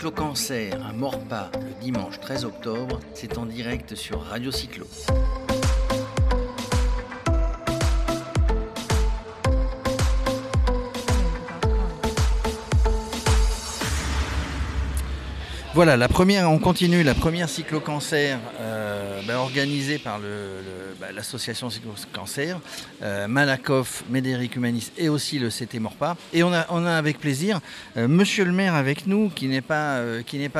cyclo-cancer à Morpas le dimanche 13 octobre, c'est en direct sur Radio Cyclo. Voilà, la première, on continue la première cyclo-cancer euh, bah, organisée par bah, l'association le, cyclo-cancer, euh, Malakoff, Médéric Humanis et aussi le CT Morpa. Et on a, on a avec plaisir euh, Monsieur le maire avec nous, qui n'est pas,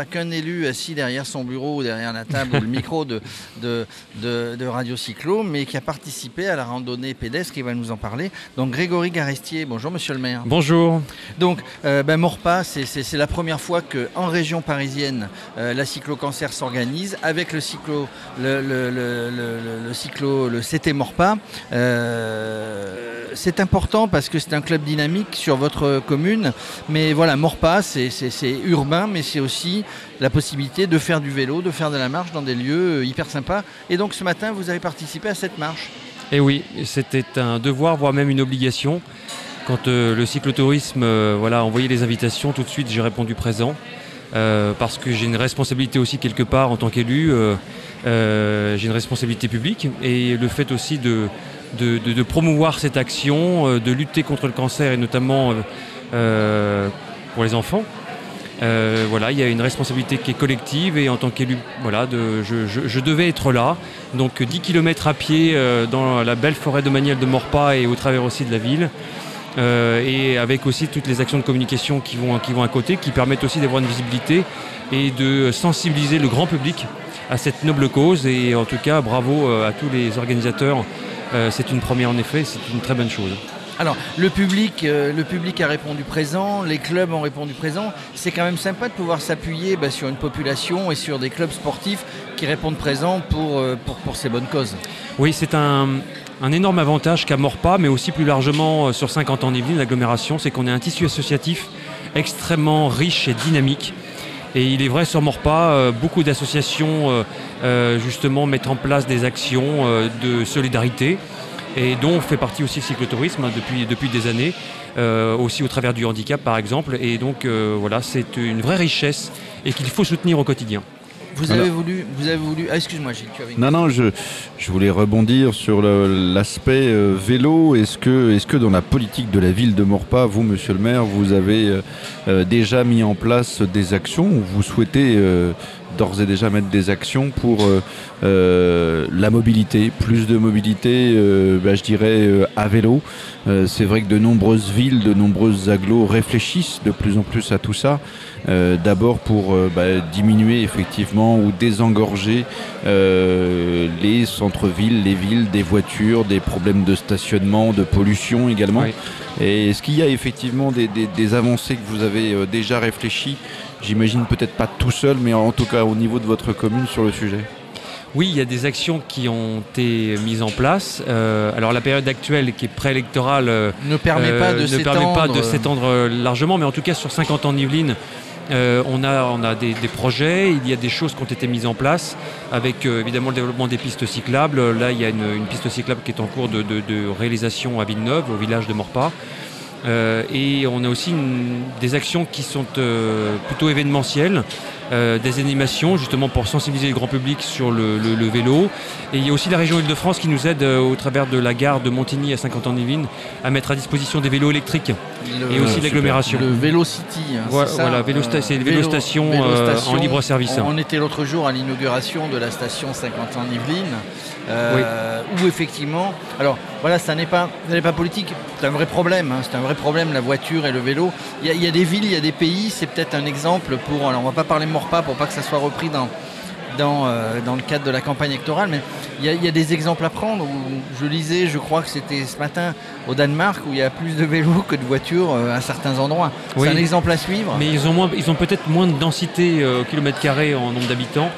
qu'un élu assis derrière son bureau ou derrière la table ou le micro de, de, de, Radio Cyclo, mais qui a participé à la randonnée pédestre, qui va nous en parler. Donc Grégory Garestier, bonjour Monsieur le maire. Bonjour. Donc ben, Morpa, c'est la première fois qu'en région parisienne, euh, la cyclo-cancer s'organise avec le cyclo, le, cyclo, le CT Morpa. Euh, c'est important parce que c'est un club dynamique sur votre commune. Mais voilà, Morpa, c'est urbain, mais c'est aussi la possibilité de faire du vélo, de faire de la marche dans des lieux hyper sympas. Et donc ce matin, vous avez participé à cette marche. Et eh oui, c'était un devoir, voire même une obligation. Quand euh, le cyclotourisme voilà, a envoyé les invitations, tout de suite j'ai répondu présent. Euh, parce que j'ai une responsabilité aussi quelque part en tant qu'élu, euh, euh, j'ai une responsabilité publique et le fait aussi de, promouvoir cette action, de lutter contre le cancer et notamment pour les enfants. voilà, il y a une responsabilité qui est collective et en tant qu'élu, voilà, je, devais être là. Donc 10 km à pied dans la belle forêt de Maniel de Morpa et au travers aussi de la ville. Euh, et avec aussi toutes les actions de communication qui vont, qui vont à côté, qui permettent aussi d'avoir une visibilité et de sensibiliser le grand public à cette noble cause. Et en tout cas, bravo euh, à tous les organisateurs. Euh, c'est une première en effet, c'est une très bonne chose. Alors, le public, le public a répondu présent, les clubs ont répondu présent. C'est quand même sympa de pouvoir s'appuyer bah, sur une population et sur des clubs sportifs qui répondent présent pour, pour, pour ces bonnes causes. Oui, c'est un, un énorme avantage qu'a Morpa, mais aussi plus largement euh, sur 50 ans d'Yvelines, l'agglomération, c'est qu'on est un tissu associatif extrêmement riche et dynamique. Et il est vrai sur Morpa, euh, beaucoup d'associations euh, justement mettent en place des actions de solidarité et dont fait partie aussi le cyclotourisme hein, depuis, depuis des années, aussi au travers du handicap par exemple. Et donc voilà, c'est une vraie richesse et qu'il faut soutenir au quotidien. Vous avez voulu, vous avez voulu. Ah, excuse-moi, Gilles, tu avais. Non, non, je, je voulais rebondir sur l'aspect euh, vélo. Est-ce que, est que dans la politique de la ville de Morpa, vous, monsieur le maire, vous avez euh, euh, déjà mis en place des actions ou vous souhaitez d'ores et déjà mettre des actions pour la mobilité, plus de mobilité, bah, je dirais, à vélo. c'est vrai que de nombreuses villes, de nombreuses agglos réfléchissent de plus en plus à tout ça. Euh, d'abord pour euh, bah, diminuer effectivement ou désengorger euh, les centres-villes, les villes, des voitures, des problèmes de stationnement, de pollution également. Et est-ce qu'il y a effectivement des, avancées que vous avez déjà réfléchies J'imagine peut-être pas tout seul, mais en tout cas au niveau de votre commune sur le sujet. Oui, il y a des actions qui ont été mises en place. alors la période actuelle qui est préélectorale ne permet pas de s'étendre largement, mais en tout cas sur 50 ans de Yvelines, euh, on a, on a des, projets, il y a des choses qui ont été mises en place avec euh, évidemment le développement des pistes cyclables. Là, il y a une, piste cyclable qui est en cours de, réalisation à Villeneuve, au village de Morpas. Euh, et on a aussi des actions qui sont plutôt événementielles. Euh, des animations justement pour sensibiliser le grand public sur le, vélo. Et il y a aussi la région Île-de-France qui nous aide euh, au travers de la gare de Montigny à 50 ans d'Yvelines à mettre à disposition des vélos électriques et aussi l'agglomération. Le Vélo City. Hein, voilà, vélo c'est une vélo, station, euh, en libre service. On, était l'autre jour à l'inauguration de la station 50 ans d'Yvelines. Où effectivement, alors voilà, ça n'est pas, pas politique, c'est un vrai problème, hein, c'est un vrai problème la voiture et le vélo. Il y, a, des villes, il y a des pays, c'est peut-être un exemple pour, alors on va pas parler pas pour pas que ça soit repris dans, dans, euh, dans le cadre de la campagne électorale, mais il y, a des exemples à prendre. je lisais, je crois que c'était ce matin au Danemark, où il y a plus de vélos que de voitures euh, à certains endroits. C'est un exemple à suivre. Mais ils ont, moins, ils ont peut-être moins de densité euh, au kilomètre carré en nombre d'habitants.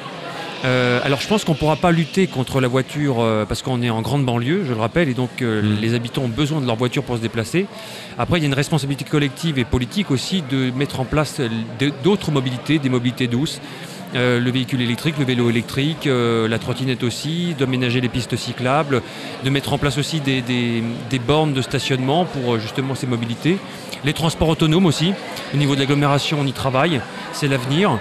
Alors je pense qu'on ne pourra pas lutter contre la voiture parce qu'on est en grande banlieue, je le rappelle, et donc mm. les habitants ont besoin de leur voiture pour se déplacer. Après, il y a une responsabilité collective et politique aussi de mettre en place d'autres mobilités, des mobilités douces. le véhicule électrique, le vélo électrique, la trottinette aussi, d'aménager les pistes cyclables, de mettre en place aussi des, des bornes de stationnement pour justement ces mobilités. Les transports autonomes aussi, au niveau de l'agglomération on y travaille, c'est l'avenir.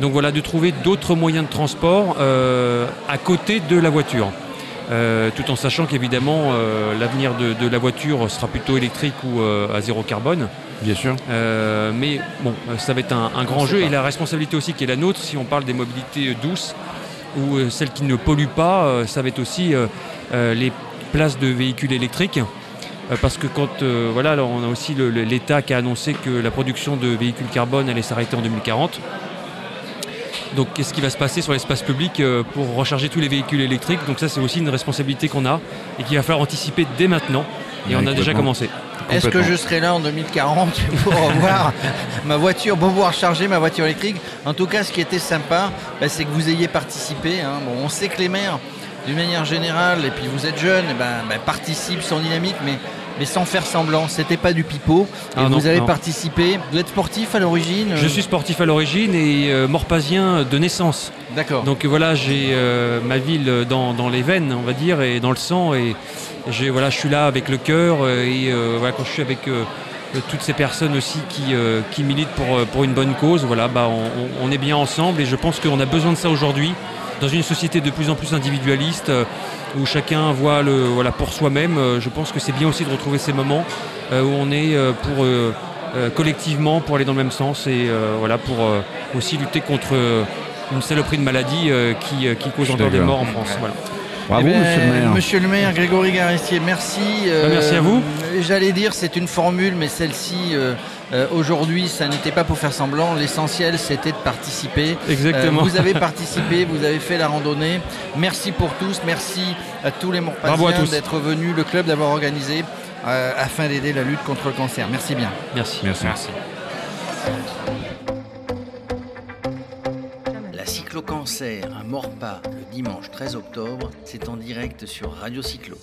Donc voilà, de trouver d'autres moyens de transport à côté de la voiture. Euh, tout en sachant qu'évidemment euh, l'avenir de, la voiture sera plutôt électrique ou euh, à zéro carbone. Bien sûr. mais bon, ça va être un, grand jeu et la responsabilité aussi qui est la nôtre, si on parle des mobilités douces ou celles qui ne polluent pas, ça va être aussi les places de véhicules électriques. Parce que quand voilà, on a aussi l'État qui a annoncé que la production de véhicules carbone allait s'arrêter en 2040. Donc qu'est-ce qui va se passer sur l'espace public euh, pour recharger tous les véhicules électriques? Donc ça c'est aussi une responsabilité qu'on a et qu'il va falloir anticiper dès maintenant. Et on a déjà commencé. Est-ce que je serai là en 2040 pour voir ma voiture, pour pouvoir charger ma voiture électrique? En tout cas, ce qui était sympa, bah, c'est que vous ayez participé. Hein. Bon, on sait que les maires, d'une manière générale, et puis vous êtes jeunes, eh ben, bah, participent, sont dynamiques, mais mais sans faire semblant. C'était pas du pipeau. Et ah vous avez participé. Vous êtes sportif à l'origine Je suis sportif à l'origine et euh, morpasien de naissance. D'accord. Donc voilà, j'ai euh, ma ville dans, les veines, on va dire, et dans le sang. Et j'ai, voilà, je suis là avec le cœur. Euh, et voilà, quand je suis avec toutes ces personnes aussi qui, qui militent pour, pour une bonne cause, voilà, bah, on, est bien ensemble. Et je pense qu'on a besoin de ça aujourd'hui dans une société de plus en plus individualiste où chacun voit le, voilà, pour soi-même. Euh, je pense que c'est bien aussi de retrouver ces moments euh, où on est euh, pour collectivement pour aller dans le même sens et voilà pour aussi lutter contre une saloperie de maladie qui, qui, cause encore des morts en France. Bravo, eh monsieur le maire. Monsieur le maire, Grégory Garistier, merci. Bah, merci à vous. J'allais dire, c'est une formule, mais celle-ci, euh, aujourd'hui, ça n'était pas pour faire semblant. L'essentiel, c'était de participer. Exactement. Euh, vous avez participé, vous avez fait la randonnée. Merci pour tous. Merci à tous les Morpasiens d'être venus, le club d'avoir organisé euh, afin d'aider la lutte contre le cancer. Merci bien. Merci. Merci. Merci. Cyclo-cancer à Morpa le dimanche 13 octobre, c'est en direct sur Radio Cyclo.